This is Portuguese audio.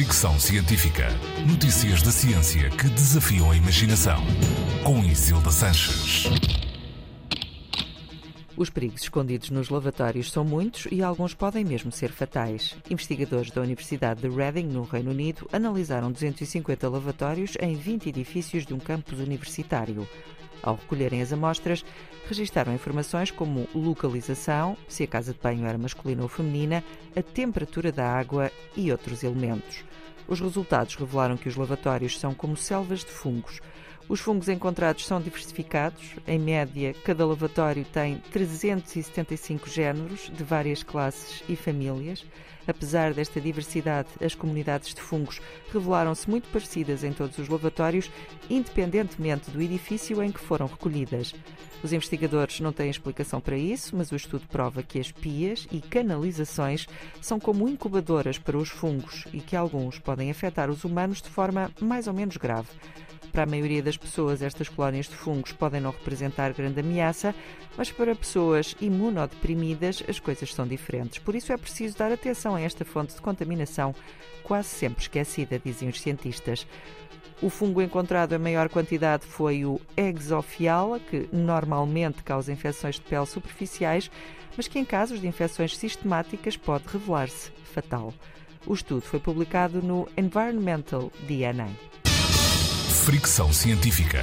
Fricção Científica. Notícias da ciência que desafiam a imaginação. Com Isilda Sanches. Os perigos escondidos nos lavatórios são muitos e alguns podem mesmo ser fatais. Investigadores da Universidade de Reading, no Reino Unido, analisaram 250 lavatórios em 20 edifícios de um campus universitário. Ao recolherem as amostras, registaram informações como localização, se a casa de banho era masculina ou feminina, a temperatura da água e outros elementos. Os resultados revelaram que os lavatórios são como selvas de fungos. Os fungos encontrados são diversificados. Em média, cada lavatório tem 375 géneros de várias classes e famílias. Apesar desta diversidade, as comunidades de fungos revelaram-se muito parecidas em todos os lavatórios, independentemente do edifício em que foram recolhidas. Os investigadores não têm explicação para isso, mas o estudo prova que as pias e canalizações são como incubadoras para os fungos e que alguns podem afetar os humanos de forma mais ou menos grave. Para a maioria das pessoas, estas colónias de fungos podem não representar grande ameaça, mas para pessoas imunodeprimidas as coisas são diferentes. Por isso é preciso dar atenção a esta fonte de contaminação, quase sempre esquecida, dizem os cientistas. O fungo encontrado em maior quantidade foi o Exophiala, que normalmente causa infecções de pele superficiais, mas que em casos de infecções sistemáticas pode revelar-se fatal. O estudo foi publicado no Environmental DNA. Fricção Científica.